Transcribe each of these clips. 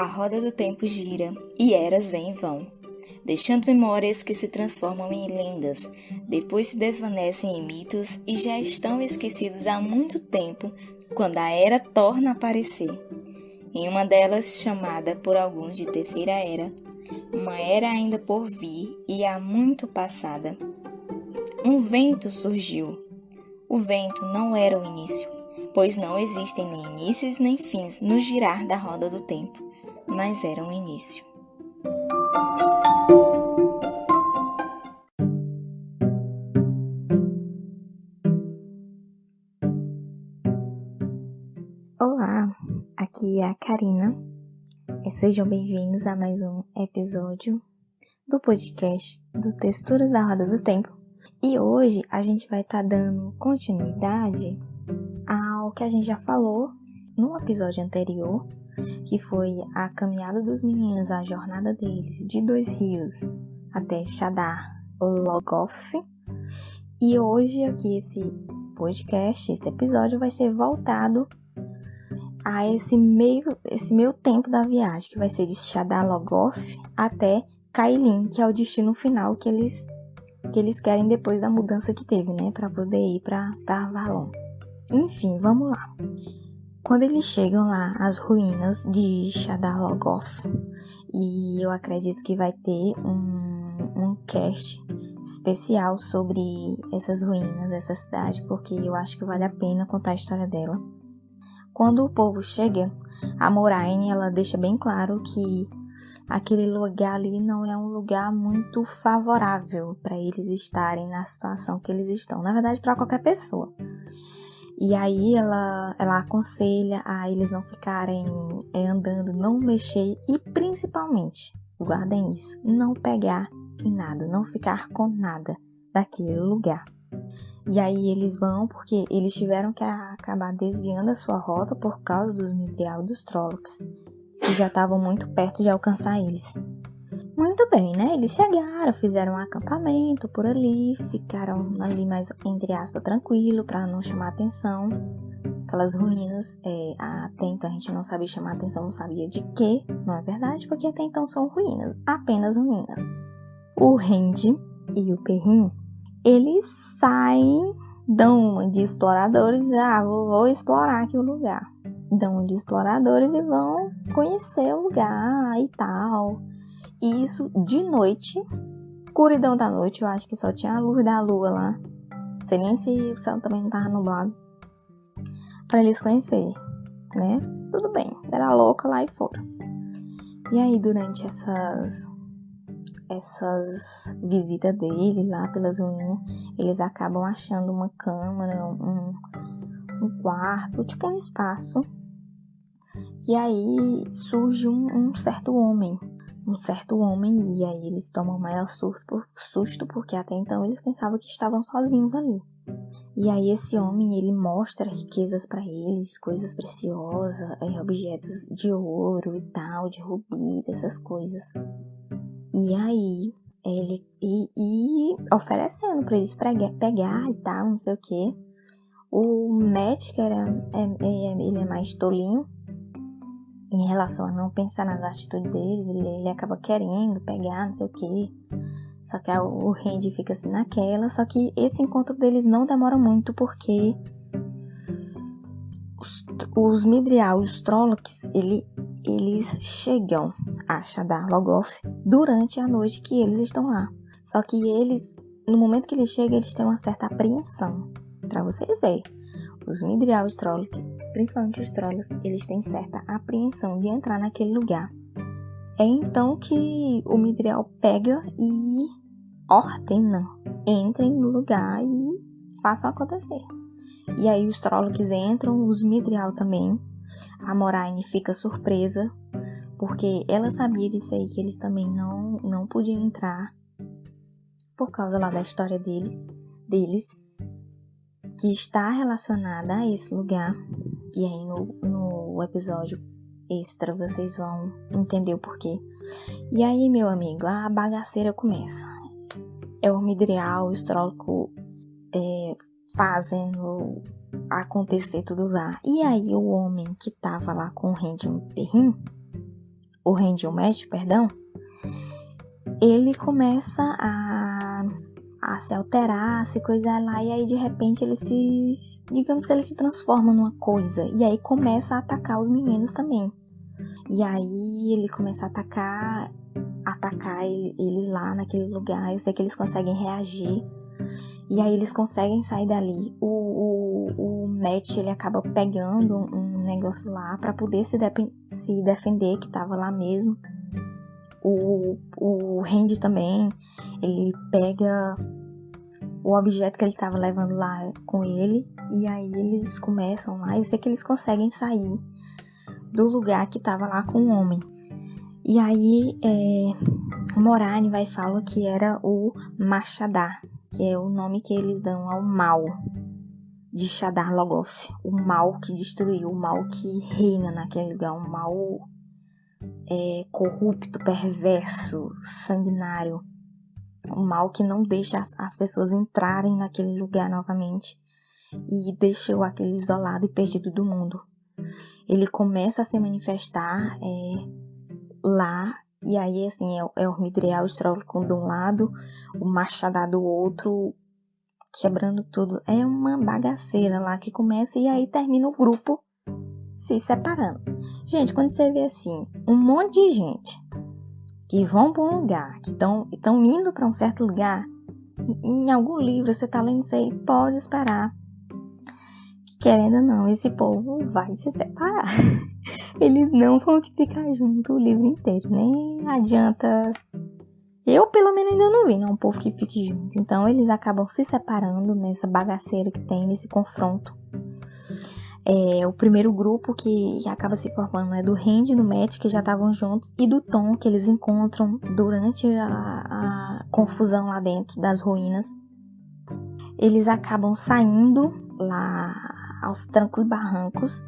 A roda do tempo gira e eras vêm e vão, deixando memórias que se transformam em lendas, depois se desvanecem em mitos e já estão esquecidos há muito tempo quando a era torna a aparecer. Em uma delas, chamada por alguns de Terceira Era, uma era ainda por vir e há muito passada, um vento surgiu. O vento não era o início, pois não existem nem inícios nem fins no girar da roda do tempo mas era um início. Olá, aqui é a Karina. É, sejam bem-vindos a mais um episódio do podcast do Texturas da Roda do Tempo. E hoje a gente vai estar tá dando continuidade ao que a gente já falou no episódio anterior que foi a caminhada dos meninos, a jornada deles de Dois Rios até Shadar Logoff. E hoje aqui esse podcast, esse episódio vai ser voltado a esse meio, esse meio tempo da viagem, que vai ser de Shadar Logoff até Kailin, que é o destino final que eles que eles querem depois da mudança que teve, né, para poder ir para Tarvalon. Enfim, vamos lá. Quando eles chegam lá às ruínas de Shadalogoth, e eu acredito que vai ter um, um cast especial sobre essas ruínas, essa cidade, porque eu acho que vale a pena contar a história dela. Quando o povo chega, a Moraine ela deixa bem claro que aquele lugar ali não é um lugar muito favorável para eles estarem na situação que eles estão. Na verdade, para qualquer pessoa. E aí ela, ela aconselha a eles não ficarem é, andando, não mexer e principalmente, guardem isso, não pegar em nada, não ficar com nada daquele lugar. E aí eles vão porque eles tiveram que acabar desviando a sua rota por causa dos Midrial e dos Trollocs, que já estavam muito perto de alcançar eles. Muito bem, né? Eles chegaram, fizeram um acampamento por ali, ficaram ali mais, entre aspas, tranquilo para não chamar atenção. Aquelas ruínas, é, até então a gente não sabia chamar atenção, não sabia de quê, não é verdade? Porque até então são ruínas, apenas ruínas. O Randy e o Perrin, eles saem, dão de exploradores, ah, vou, vou explorar aqui o lugar. Dão de exploradores e vão conhecer o lugar e tal e isso de noite, escuridão da noite, eu acho que só tinha a luz da lua lá. Não sei nem se o céu também não tava nublado. Pra eles conhecerem, né? Tudo bem, era louca lá e fora. E aí, durante essas essas visitas dele lá pelas ruínas, eles acabam achando uma câmara, um, um quarto, tipo um espaço. Que aí surge um, um certo homem um certo homem e aí eles tomam maior susto, susto porque até então eles pensavam que estavam sozinhos ali. E aí esse homem ele mostra riquezas para eles, coisas preciosas, é, objetos de ouro e tal, de rubi, dessas coisas. E aí ele e, e oferecendo para eles pegar e tal, não sei o que. O Matt, que era, é, é, ele é mais tolinho, em relação a não pensar nas atitudes deles, ele, ele acaba querendo pegar, não sei o que. Só que o Randy fica assim naquela. Só que esse encontro deles não demora muito porque os, os Midrial e os Trollocs, ele, eles chegam a Shadar Logoth durante a noite que eles estão lá. Só que eles, no momento que eles chegam, eles têm uma certa apreensão. para vocês verem. Os Midrial e os Trollocs principalmente os trolls, eles têm certa apreensão de entrar naquele lugar. É então que o Midriel pega e ordena: entrem no lugar e façam acontecer. E aí os Trollocs entram, os Midriel também. A Moraine fica surpresa, porque ela sabia disso aí que eles também não, não podiam entrar por causa lá da história dele, deles que está relacionada a esse lugar. E aí no, no episódio extra vocês vão entender o porquê. E aí, meu amigo, a bagaceira começa. É o Midrial, o Stróloco é, fazendo acontecer tudo lá. E aí o homem que tava lá com o Randy Perrin o Matt, perdão, ele começa a, a se alterar, a se coisar lá, e aí de repente ele se. Digamos que ele se transforma numa coisa. E aí começa a atacar os meninos também. E aí ele começa a atacar, atacar eles lá naquele lugar. Eu sei que eles conseguem reagir. E aí eles conseguem sair dali. O, o, o Matt ele acaba pegando um negócio lá para poder se, se defender, que tava lá mesmo. O, o Randy também, ele pega o objeto que ele estava levando lá com ele e aí eles começam lá. Eu sei que eles conseguem sair do lugar que estava lá com o homem. E aí é, Morane vai falar que era o Machadar, que é o nome que eles dão ao mal de Shadar Logoth, o mal que destruiu, o mal que reina naquele lugar, um mal é, corrupto, perverso, sanguinário. Um mal que não deixa as, as pessoas entrarem naquele lugar novamente e deixou aquele isolado e perdido do mundo. Ele começa a se manifestar é, lá, e aí assim é, é o Midriel Estrólico de um lado, o Machadá do outro, quebrando tudo. É uma bagaceira lá que começa e aí termina o grupo se separando. Gente, quando você vê assim, um monte de gente que vão para um lugar, que estão indo para um certo lugar, em algum livro você tá lendo isso aí, pode esperar. Querendo ou não, esse povo vai se separar. Eles não vão ficar junto o livro inteiro, nem adianta. Eu, pelo menos, ainda não vi? Um povo que fique junto. Então, eles acabam se separando nessa bagaceira que tem, nesse confronto é, o primeiro grupo que, acaba se formando é do Randy e do Matt, que já estavam juntos, e do Tom, que eles encontram durante a, a confusão lá dentro das ruínas. Eles acabam saindo lá aos trancos e barrancos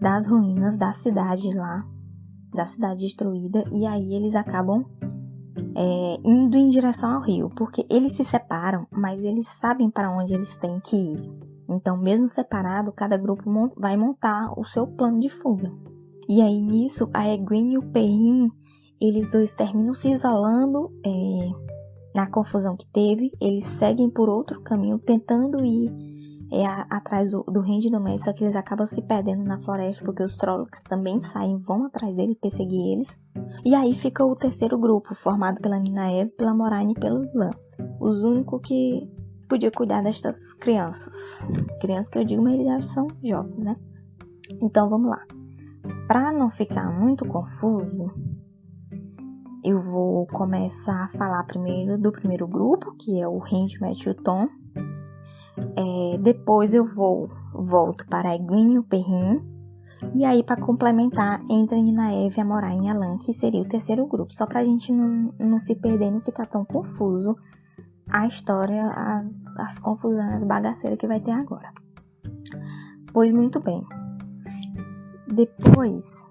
das ruínas da cidade lá, da cidade destruída, e aí eles acabam é, indo em direção ao rio, porque eles se separam, mas eles sabem para onde eles têm que ir. Então, mesmo separado, cada grupo vai montar o seu plano de fuga. E aí nisso, a Egwene e o Perrin, eles dois terminam se isolando é, na confusão que teve. Eles seguem por outro caminho, tentando ir é, atrás do, do Randy do Mestre, só que eles acabam se perdendo na floresta, porque os Trollocs também saem, vão atrás dele, perseguir eles. E aí fica o terceiro grupo, formado pela Nina Eve, pela Moraine e pelo Lan. Os únicos que podia cuidar destas crianças. Crianças que eu digo, mas eles são jovens, né? Então vamos lá. Para não ficar muito confuso, eu vou começar a falar primeiro do primeiro grupo, que é o Randy, Matthew Tom. É, depois eu vou volto para a Eguin e o Perrin. E aí, para complementar, entra a Nina Eve, a Moraine e a Lan, que seria o terceiro grupo. Só para a gente não, não se perder, não ficar tão confuso a história, as, as confusões, as bagaceiras que vai ter agora. Pois muito bem. Depois.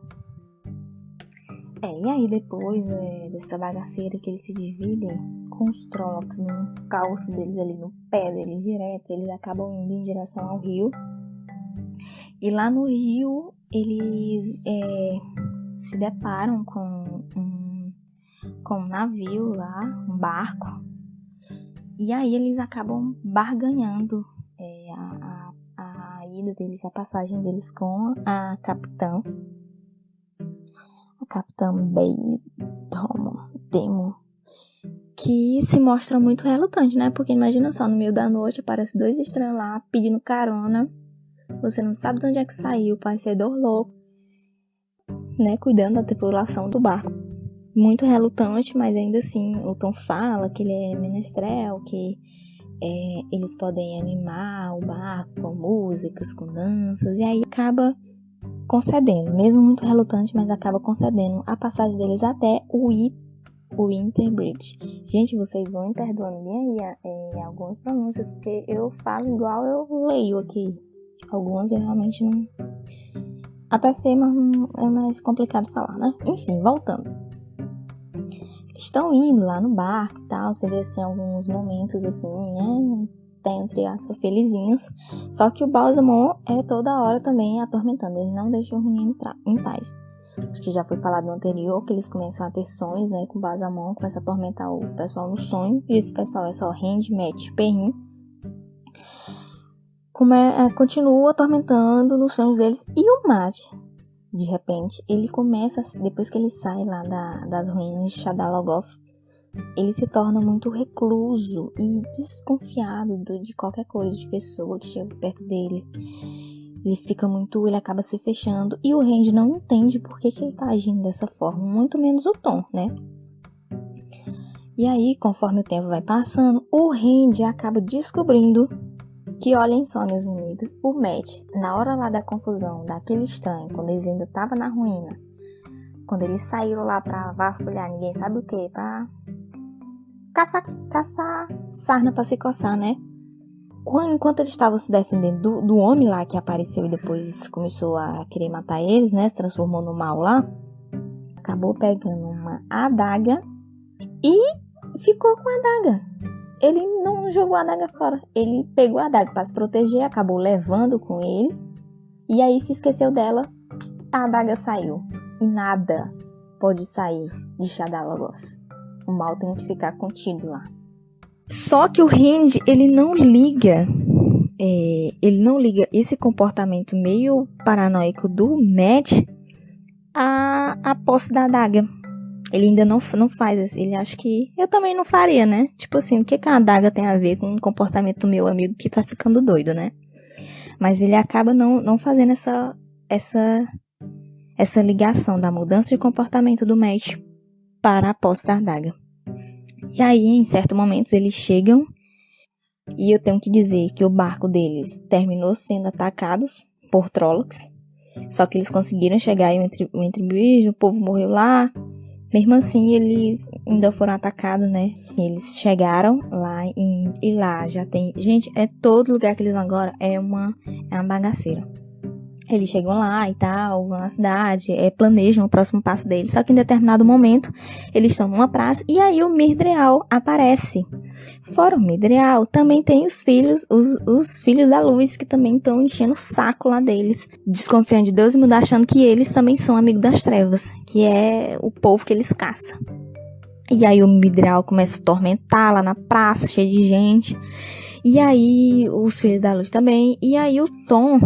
É, e aí depois é, dessa bagaceira que eles se dividem com os Trollocs no calço deles ali, no pé deles direto, eles acabam indo em direção ao rio. E lá no rio eles é, se deparam com um, com um navio lá, um barco, e aí eles acabam barganhando é, a, a, a, ida deles, a passagem deles com a capitã. A capitã Bailey Demon. Que se mostra muito relutante, né? Porque imagina só, no meio da noite aparece dois estranhos lá pedindo carona. Você não sabe de onde é que saiu, parecedor louco. Né? Cuidando da tripulação do barco muito relutante, mas ainda assim o Tom fala que ele é menestrel, que é, eles podem animar o barco com músicas, com danças, e aí acaba concedendo, mesmo muito relutante, mas acaba concedendo a passagem deles até o, I, o Interbridge. Gente, vocês vão me perdoando bem aí é, algumas pronúncias, porque eu falo igual eu leio aqui. Algumas eu realmente não. Até sei, mas é mais complicado falar, né? Enfim, voltando estão indo lá no barco e tal. Você vê assim alguns momentos assim, né? Entre aspas, felizinhos. Só que o Balsamon é toda hora também atormentando. Ele não deixa o menino em paz. acho que já foi falado no anterior, que eles começam a ter sonhos, né, com Basamon, começa a atormentar o pessoal no sonho, e esse pessoal é só Rand, Matt, Perrin. Come, é, continua atormentando nos sonhos deles, e o Matt, de repente, ele começa, depois que ele sai lá da, das ruínas de Shadalogoth, ele se torna muito recluso e desconfiado de qualquer coisa, de pessoa que chega perto dele. Ele fica muito, ele acaba se fechando e o Randy não entende por que, que ele tá agindo dessa forma, muito menos o Tom, né? E aí, conforme o tempo vai passando, o Randy acaba descobrindo que, olhem só, meus amigos, o Matt, na hora lá da confusão, daquele estranho, quando eles ainda estavam na ruína, quando eles saíram lá pra vasculhar, ninguém sabe o que, pra caçar, caçar sarna pra se coçar, né? enquanto eles estavam se defendendo do, do, homem lá que apareceu e depois começou a querer matar eles, né? Se transformou no mal lá. Acabou pegando uma adaga e ficou com a adaga. Ele não jogou a adaga fora. Ele pegou a adaga para se proteger, acabou levando com ele. E aí se esqueceu dela. A adaga saiu. E nada pode sair de Shadalagoth. O mal tem que ficar contido lá. Só que o Randy, ele não liga, é, ele não liga esse comportamento meio paranoico do Matt a, a posse da adaga. Ele ainda não, não faz, ele acha que eu também não faria, né? Tipo assim, o que, que a adaga tem a ver com o comportamento do meu amigo que tá ficando doido, né? Mas ele acaba não, não fazendo essa, essa, essa ligação da mudança de comportamento do Matt para a posse da adaga. E aí, em certos momentos, eles chegam e eu tenho que dizer que o barco deles terminou sendo atacados por Trollocs. Só que eles conseguiram chegar em o Entre o povo morreu lá. Mesmo assim, eles ainda foram atacados, né? Eles chegaram lá e, e lá já tem. Gente, é todo lugar que eles vão agora é uma, é uma bagaceira. Eles chegam lá e tal, vão na cidade, é, planejam o próximo passo deles. Só que em determinado momento, eles estão numa praça e aí o Mirdreal aparece. Fora o Midreal, também tem os filhos, os, os filhos da luz, que também estão enchendo o saco lá deles, desconfiando de Deus e mudar, achando que eles também são amigos das trevas, que é o povo que eles caçam. E aí o Midreal começa a atormentar lá na praça, cheio de gente. E aí os filhos da luz também. E aí o Tom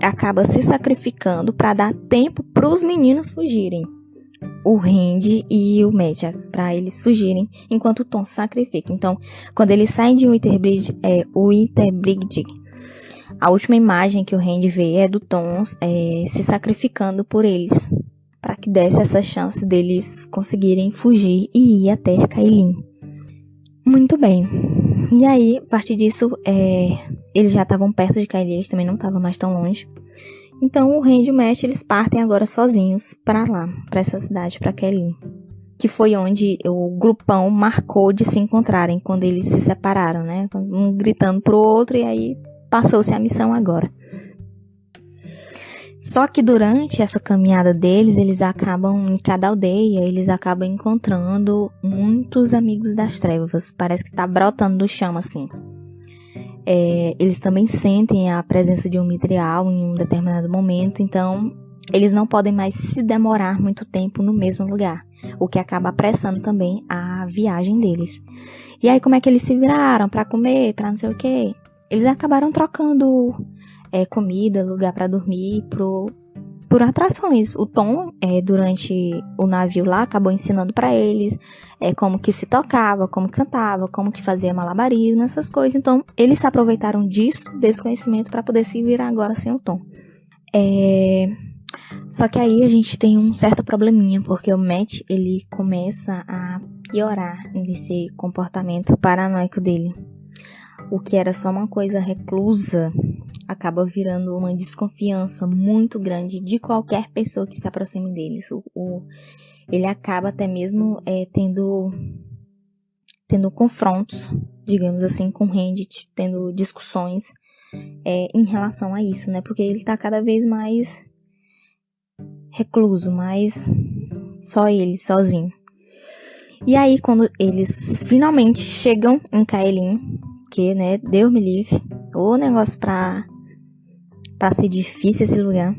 acaba se sacrificando para dar tempo para os meninos fugirem. O Randy e o Medja, para eles fugirem, enquanto o Tom sacrifica. Então, quando eles saem de Winterbridge, é, Winterbridge, a última imagem que o Randy vê é do Tom é, se sacrificando por eles, para que desse essa chance deles conseguirem fugir e ir até Kailin. Muito bem. E aí, a partir disso, é, eles já estavam perto de eles também não estavam mais tão longe. Então, o Randy e o Mesh, eles partem agora sozinhos para lá, para essa cidade, para Kailin. Que foi onde o grupão marcou de se encontrarem quando eles se separaram, né? Um gritando pro outro e aí passou-se a missão agora. Só que durante essa caminhada deles, eles acabam, em cada aldeia, eles acabam encontrando muitos amigos das trevas. Parece que tá brotando do chão, assim. É, eles também sentem a presença de um mitrial em um determinado momento, então eles não podem mais se demorar muito tempo no mesmo lugar, o que acaba apressando também a viagem deles. E aí, como é que eles se viraram para comer, para não sei o que? Eles acabaram trocando é, comida, lugar para dormir, pro, por atrações. O Tom, é, durante o navio lá, acabou ensinando para eles é, como que se tocava, como cantava, como que fazia malabarismo, essas coisas. Então, eles se aproveitaram disso, desse conhecimento, para poder se virar agora sem o Tom. É... Só que aí a gente tem um certo probleminha, porque o Matt, ele começa a piorar nesse comportamento paranoico dele. O que era só uma coisa reclusa acaba virando uma desconfiança muito grande de qualquer pessoa que se aproxime deles. O, o ele acaba até mesmo é, tendo tendo confrontos, digamos assim, com Reddit, tendo discussões é, em relação a isso, né? Porque ele tá cada vez mais recluso, mais só ele, sozinho. E aí, quando eles finalmente chegam em Kaelin, que, né, Deus me livre, o negócio pra tá ser difícil esse lugar.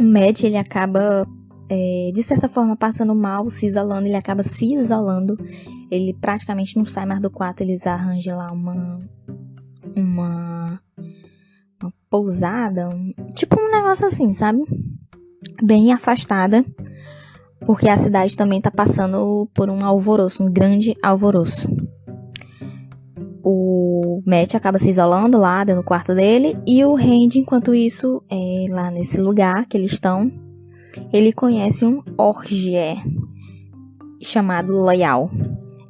O Matt, ele acaba é, de certa forma, passando mal, se isolando, ele acaba se isolando. Ele praticamente não sai mais do quarto, eles arranjam lá uma. Uma. Uma pousada, um, tipo um negócio assim, sabe? Bem afastada, porque a cidade também tá passando por um alvoroço, um grande alvoroço o Matt acaba se isolando lá no quarto dele e o Randy, enquanto isso, é, lá nesse lugar que eles estão, ele conhece um orgier chamado Loyal,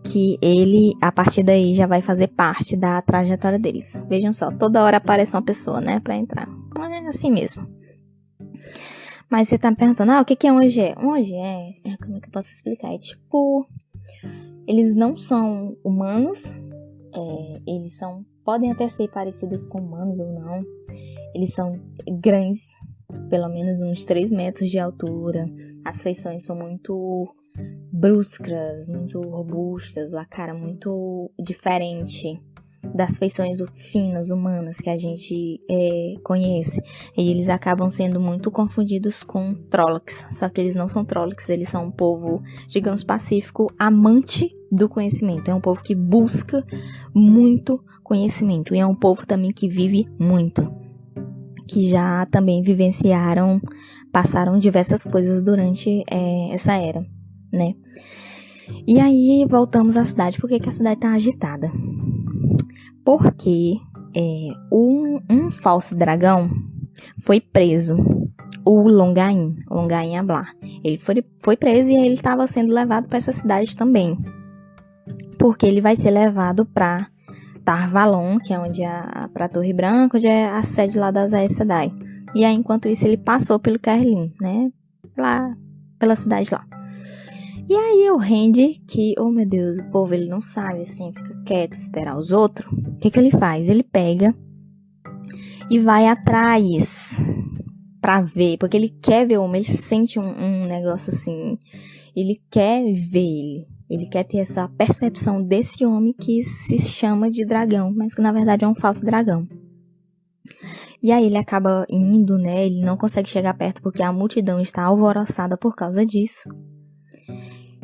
que ele, a partir daí, já vai fazer parte da trajetória deles. Vejam só, toda hora aparece uma pessoa, né, pra entrar. É assim mesmo. Mas você tá me perguntando, ah, o que é um orgier? Um orgier, é, como é que eu posso explicar? É tipo, eles não são humanos, é, eles são podem até ser parecidos com humanos ou não. Eles são grandes, pelo menos uns 3 metros de altura. As feições são muito bruscas, muito robustas, a cara muito diferente das feições finas humanas que a gente é, conhece. E eles acabam sendo muito confundidos com Trollocs. Só que eles não são Trollocs, eles são um povo, digamos, pacífico, amante do conhecimento. É um povo que busca muito conhecimento. E é um povo também que vive muito. Que já também vivenciaram, passaram diversas coisas durante é, essa era, né? E aí voltamos à cidade. Por que, que a cidade tá agitada? Porque é, um, um falso dragão foi preso o Longain, Longain Ablar. Ele foi, foi preso e ele estava sendo levado para essa cidade também porque ele vai ser levado para Tarvalon, que é onde é para Torre Branca, onde é a sede lá das Aes Sedai. E aí, enquanto isso, ele passou pelo Kerlin, né? Lá, pela cidade lá. E aí o Randy, que, oh meu Deus, o povo ele não sabe assim, fica quieto, esperar os outros. O que que ele faz? Ele pega e vai atrás pra ver, porque ele quer ver o homem, ele sente um, um negócio assim, ele quer ver ele. Ele quer ter essa percepção desse homem que se chama de dragão, mas que na verdade é um falso dragão. E aí ele acaba indo, né? Ele não consegue chegar perto porque a multidão está alvoroçada por causa disso.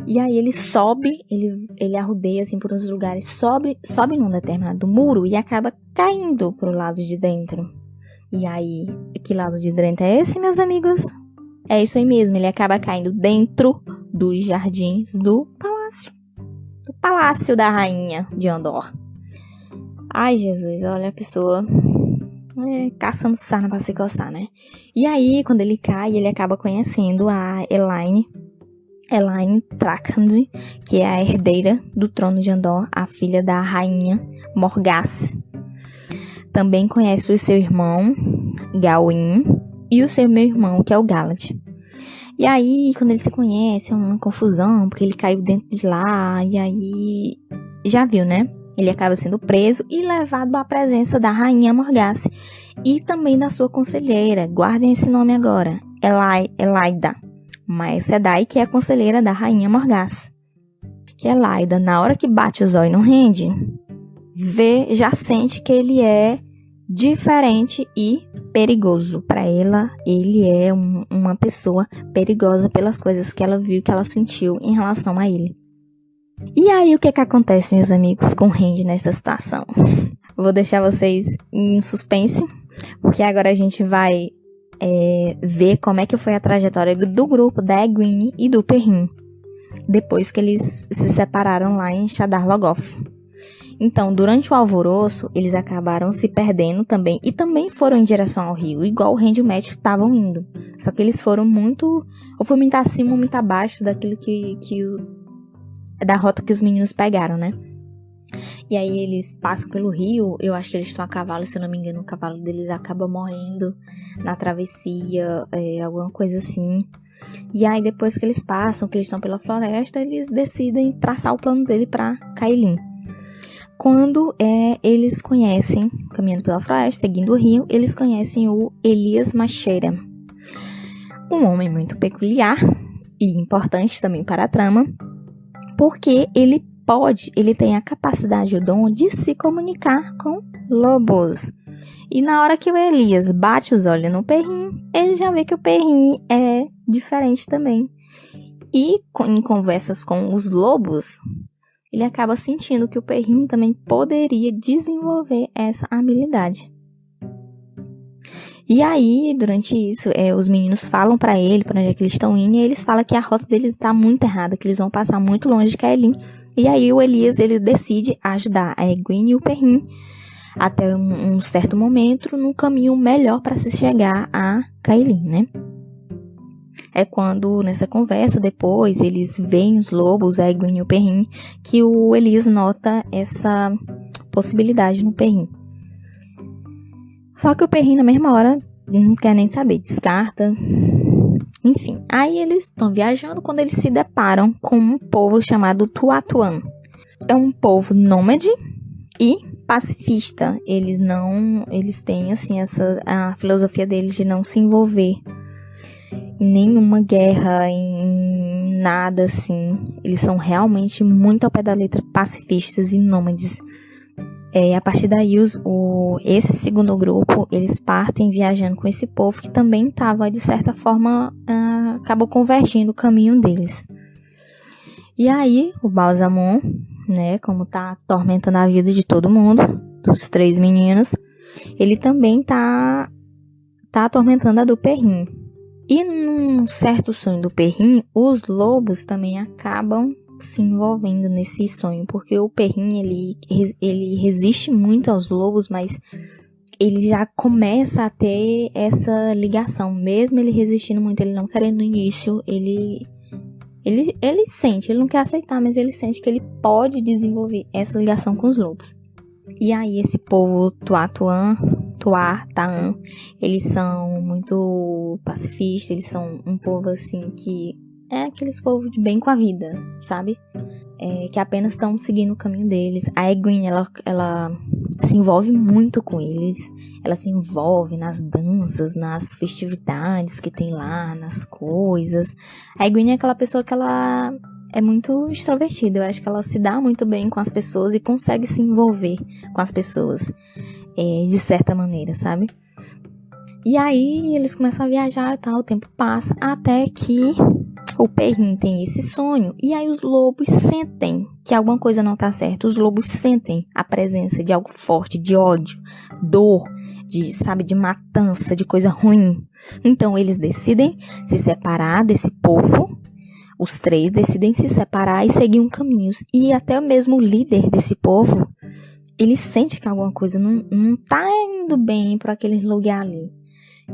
E aí ele sobe, ele, ele arrudeia assim por uns lugares, sobe, sobe num determinado muro e acaba caindo pro lado de dentro. E aí, que lado de dentro é esse, meus amigos? É isso aí mesmo, ele acaba caindo dentro dos jardins do palácio. Do palácio da rainha de Andor. Ai, Jesus, olha a pessoa é, caçando sarna pra se coçar, né? E aí, quando ele cai, ele acaba conhecendo a Elaine. Elaine Trakand, que é a herdeira do trono de Andor, a filha da rainha Morgas. Também conhece o seu irmão, Gawain, e o seu meu irmão, que é o Galad. E aí, quando eles se conhecem, é uma confusão, porque ele caiu dentro de lá, e aí. Já viu, né? Ele acaba sendo preso e levado à presença da rainha Morgasse e também da sua conselheira. Guardem esse nome agora: Elai, Elaida. Mas Sedai, que é a conselheira da rainha Morgasse. Que Elaida, na hora que bate o zóio no rende, vê, já sente que ele é diferente e perigoso. Para ela, ele é um, uma pessoa perigosa pelas coisas que ela viu, que ela sentiu em relação a ele. E aí, o que que acontece, meus amigos, com Randy nessa situação? Vou deixar vocês em suspense, porque agora a gente vai é, ver como é que foi a trajetória do grupo da Egwene e do Perrin, depois que eles se separaram lá em Shadar Logoth. Então, durante o alvoroço, eles acabaram se perdendo também e também foram em direção ao rio, igual o Randy Matt estavam indo. Só que eles foram muito, ou foi muito acima ou muito abaixo daquilo que, que o, da rota que os meninos pegaram, né? E aí eles passam pelo rio, eu acho que eles estão a cavalo, se eu não me engano, o cavalo deles acaba morrendo na travessia, é, alguma coisa assim. E aí depois que eles passam, que eles estão pela floresta, eles decidem traçar o plano dele para Kailin. Quando é, eles conhecem, caminhando pela floresta, seguindo o rio, eles conhecem o Elias Macheira, um homem muito peculiar e importante também para a trama, porque ele pode, ele tem a capacidade, o dom de se comunicar com lobos. E na hora que o Elias bate os olhos no perrinho, ele já vê que o perrinho é diferente também. E em conversas com os lobos, ele acaba sentindo que o perrinho também poderia desenvolver essa habilidade. E aí, durante isso, é, os meninos falam para ele para onde é que eles estão indo, e eles falam que a rota deles está muito errada, que eles vão passar muito longe de Kaelin. E aí o Elias ele decide ajudar a Egwene e o Perrin até um, um certo momento no caminho melhor para se chegar a Kaelin, né? É quando, nessa conversa, depois, eles veem os lobos, a Egwene e o Perrin, que o Elias nota essa possibilidade no Perrin. Só que o Perrin, na mesma hora, não quer nem saber, descarta. Enfim, aí eles estão viajando quando eles se deparam com um povo chamado Tuatuan. É um povo nômade e pacifista. Eles não, eles têm assim essa a filosofia deles de não se envolver em nenhuma guerra, em nada assim. Eles são realmente muito ao pé da letra pacifistas e nômades. É, a partir daí, os, o, esse segundo grupo, eles partem viajando com esse povo que também estava, de certa forma, uh, acabou convergindo o caminho deles. E aí, o Balsamon, né, como tá atormentando a vida de todo mundo, dos três meninos, ele também tá, tá atormentando a do Perrin. E num certo sonho do Perrin, os lobos também acabam se envolvendo nesse sonho, porque o perrinho ele, ele resiste muito aos lobos, mas ele já começa a ter essa ligação, mesmo ele resistindo muito, ele não querendo no início, ele ele, ele sente, ele não quer aceitar, mas ele sente que ele pode desenvolver essa ligação com os lobos. E aí esse povo Tuatuan, Tuar, Taan, eles são muito pacifistas, eles são um povo assim que é aqueles povos de bem com a vida, sabe? É, que apenas estão seguindo o caminho deles. A Egwene, ela, ela se envolve muito com eles. Ela se envolve nas danças, nas festividades que tem lá, nas coisas. A Egwene é aquela pessoa que ela é muito extrovertida. Eu acho que ela se dá muito bem com as pessoas e consegue se envolver com as pessoas é, de certa maneira, sabe? E aí eles começam a viajar e tal, o tempo passa até que o perrinho tem esse sonho e aí os lobos sentem que alguma coisa não está certa. Os lobos sentem a presença de algo forte, de ódio, dor, de, sabe, de matança, de coisa ruim. Então eles decidem se separar desse povo. Os três decidem se separar e seguir um caminho. E até mesmo o líder desse povo, ele sente que alguma coisa não, não tá indo bem para aquele lugar ali.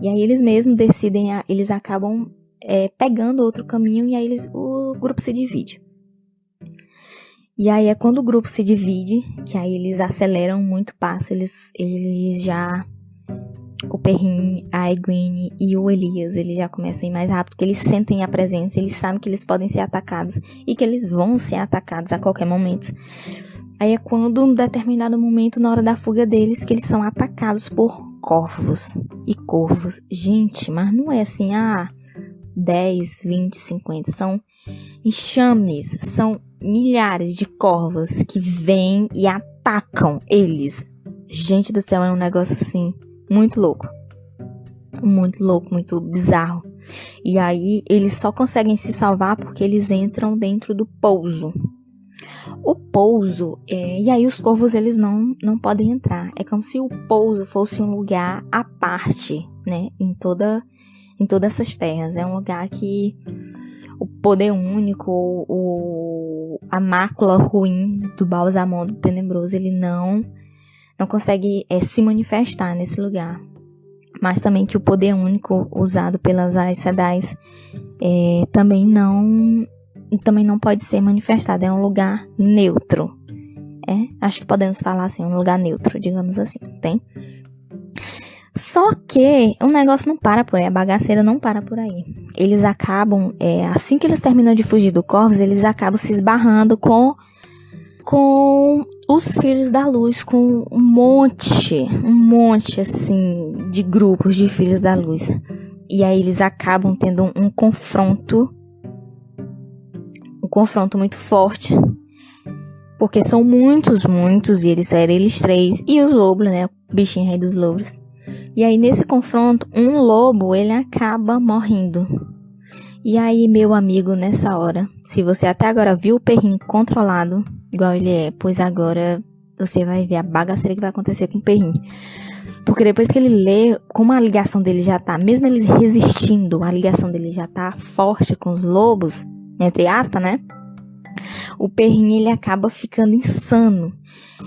E aí eles mesmos decidem, eles acabam é, pegando outro caminho e aí eles, o grupo se divide. E aí é quando o grupo se divide, que aí eles aceleram muito o passo, eles, eles já. O Perrin, a Egwene e o Elias, eles já começam a ir mais rápido, porque eles sentem a presença, eles sabem que eles podem ser atacados e que eles vão ser atacados a qualquer momento. Aí é quando, um determinado momento, na hora da fuga deles, que eles são atacados por corvos e corvos. Gente, mas não é assim, ah, 10, 20, 50. São enxames, são milhares de corvos que vêm e atacam eles. Gente do céu, é um negócio assim, muito louco. Muito louco, muito bizarro. E aí eles só conseguem se salvar porque eles entram dentro do pouso. O pouso, é, e aí os corvos eles não, não podem entrar. É como se o pouso fosse um lugar à parte, né? Em toda em todas essas terras. É um lugar que o poder único, o, a mácula ruim do Balsamon, do Tenebroso, ele não não consegue é, se manifestar nesse lugar. Mas também que o poder único usado pelas Aes Sedais é, também não também não pode ser manifestado. É um lugar neutro. É, acho que podemos falar assim, um lugar neutro, digamos assim, tem? Só que o negócio não para por aí, a bagaceira não para por aí. Eles acabam, é, assim que eles terminam de fugir do Corvus, eles acabam se esbarrando com com os filhos da luz, com um monte, um monte assim de grupos de filhos da luz. E aí eles acabam tendo um, um confronto, um confronto muito forte, porque são muitos, muitos e eles eram eles três e os lobos, né, o bichinho rei dos lobos E aí nesse confronto, um lobo, ele acaba morrendo. E aí, meu amigo, nessa hora, se você até agora viu o perrinho controlado, igual ele é, pois agora você vai ver a bagaceira que vai acontecer com o perrinho. Porque depois que ele lê, como a ligação dele já tá, mesmo ele resistindo, a ligação dele já tá forte com os lobos, entre aspas, né? O perrinho ele acaba ficando insano.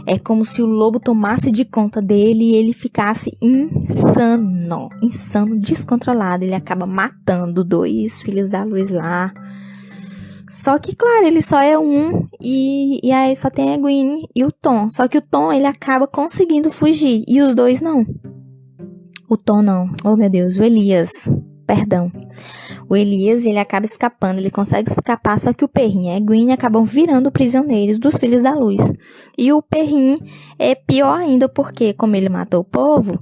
É como se o lobo tomasse de conta dele e ele ficasse insano, insano, descontrolado. Ele acaba matando dois filhos da luz lá. Só que, claro, ele só é um e, e aí só tem a Gwen e o Tom. Só que o Tom, ele acaba conseguindo fugir e os dois não. O Tom não. Oh, meu Deus, o Elias. Perdão. O Elias, ele acaba escapando, ele consegue escapar, só que o Perrin e a Gwen acabam virando prisioneiros dos Filhos da Luz. E o Perrin é pior ainda porque, como ele matou o povo,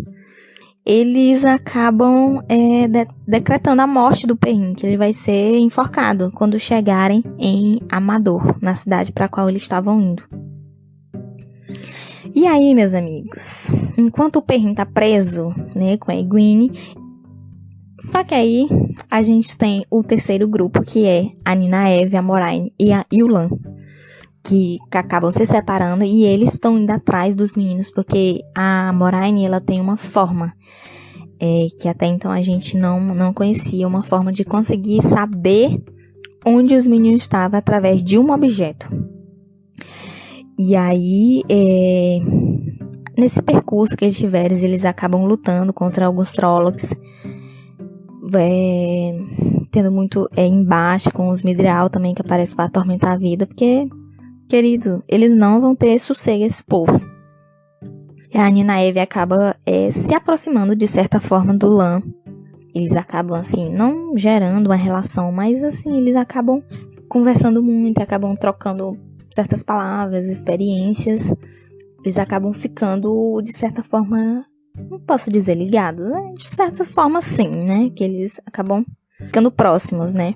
eles acabam é, de decretando a morte do Perrin, que ele vai ser enforcado quando chegarem em Amador, na cidade para a qual eles estavam indo. E aí, meus amigos, enquanto o Perrin tá preso, né, com a Egwene, só que aí a gente tem o terceiro grupo, que é a Nina Eve, a Moraine e a Yulan que, acabam se separando e eles estão indo atrás dos meninos porque a Moraine ela tem uma forma é, que até então a gente não, não conhecia, uma forma de conseguir saber onde os meninos estavam através de um objeto. E aí, é, nesse percurso que eles tiveram, eles acabam lutando contra alguns Trollocs, é, tendo muito é, embate com os Midrial também, que aparece para atormentar a vida, porque Querido, eles não vão ter sossego esse povo. E a Nina Eve acaba é, se aproximando de certa forma do Lan. Eles acabam assim, não gerando uma relação, mas assim, eles acabam conversando muito, acabam trocando certas palavras, experiências. Eles acabam ficando, de certa forma, não posso dizer ligados, né? de certa forma sim, né? Que eles acabam ficando próximos, né?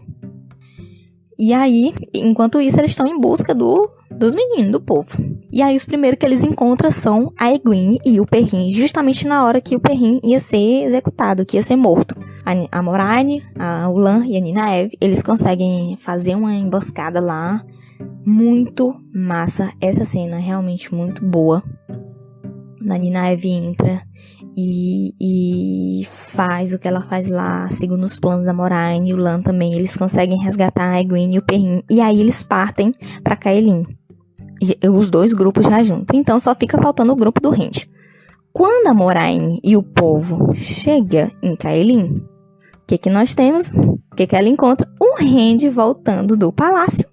E aí, enquanto isso, eles estão em busca do, dos meninos, do povo. E aí, os primeiros que eles encontram são a Egwene e o Perrin, justamente na hora que o Perrin ia ser executado, que ia ser morto. A, a Moraine, a Ulan e a Nina Eve, eles conseguem fazer uma emboscada lá. Muito massa. Essa cena é realmente muito boa. A Nina Eve entra e, e, faz o que ela faz lá, segundo os planos da Moraine e o Lan também. Eles conseguem resgatar a Egwene e o Perrin. E aí eles partem para Kaelin. Os dois grupos já juntos. Então só fica faltando o grupo do Rend. Quando a Moraine e o povo chega em Kaelin, o que, que nós temos? O que, que ela encontra? O Rend voltando do palácio.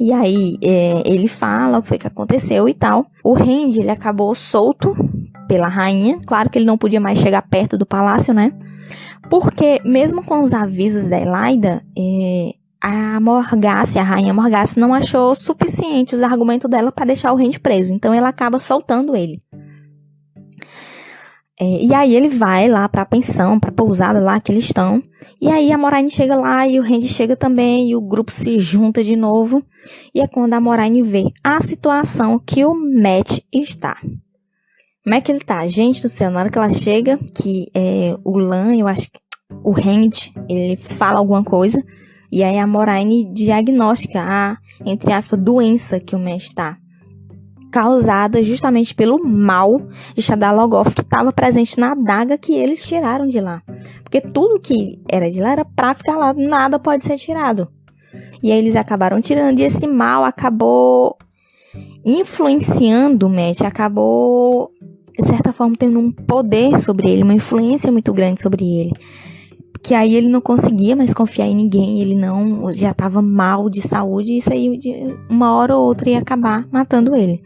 E aí é, ele fala o que foi que aconteceu e tal. O Rend ele acabou solto pela rainha. Claro que ele não podia mais chegar perto do palácio, né? Porque, mesmo com os avisos da Elaida, é, a Morgace, a rainha Morgace, não achou suficiente os argumentos dela para deixar o rei preso. Então, ela acaba soltando ele. É, e aí ele vai lá para a pensão, para a pousada lá que eles estão. E aí a Moraine chega lá e o Randy chega também e o grupo se junta de novo. E é quando a Moraine vê a situação que o Matt está. Como é que ele tá? Gente do céu, na hora que ela chega, que é, o Lan, eu acho que o Hand, ele fala alguma coisa, e aí a Moraine diagnostica a, entre aspas, doença que o Mesh está. Causada justamente pelo mal de Shadalogoth que estava presente na adaga que eles tiraram de lá. Porque tudo que era de lá era pra ficar lá, nada pode ser tirado. E aí eles acabaram tirando, e esse mal acabou influenciando o Mesh, acabou de certa forma, tendo um poder sobre ele, uma influência muito grande sobre ele. Que aí ele não conseguia mais confiar em ninguém, ele não já estava mal de saúde, e isso aí de uma hora ou outra ia acabar matando ele.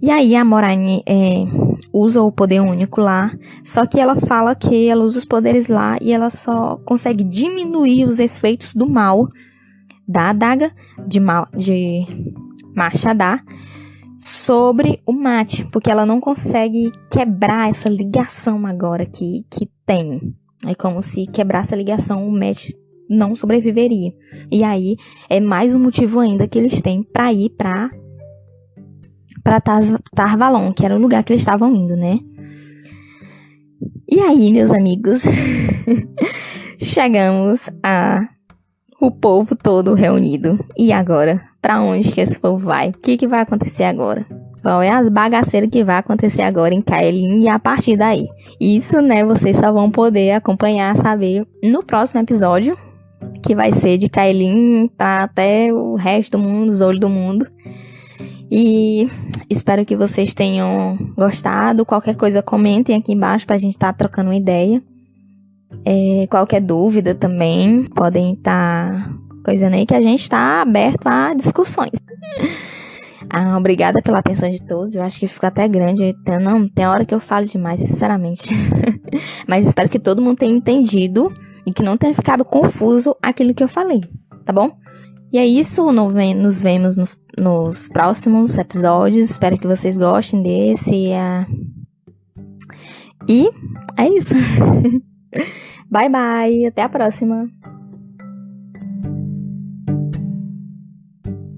E aí a Moraine é, usa o poder único lá, só que ela fala que ela usa os poderes lá e ela só consegue diminuir os efeitos do mal da adaga de, mal, de Machadá sobre o mate, porque ela não consegue quebrar essa ligação agora que, que tem. É como se quebrasse a ligação, o mate não sobreviveria. E aí é mais um motivo ainda que eles têm para ir para para Tarvalon, que era o lugar que eles estavam indo, né? E aí, meus amigos, chegamos a o povo todo reunido. E agora? Para onde que esse povo vai? O que, que vai acontecer agora? Qual é as bagaceiras que vai acontecer agora em Kaelin e a partir daí? Isso, né, vocês só vão poder acompanhar, saber no próximo episódio, que vai ser de Kaelin para até o resto do mundo, os olhos do mundo. E espero que vocês tenham gostado. Qualquer coisa, comentem aqui embaixo pra gente estar tá trocando uma ideia. É, qualquer dúvida também, podem estar tá coisando aí que a gente está aberto a discussões. Ah, obrigada pela atenção de todos. Eu acho que ficou até grande. Não, tem hora que eu falo demais, sinceramente. Mas espero que todo mundo tenha entendido e que não tenha ficado confuso aquilo que eu falei, tá bom? E é isso. Nos vemos nos, nos próximos episódios. Espero que vocês gostem desse. Uh... E é isso. bye bye. Até a próxima.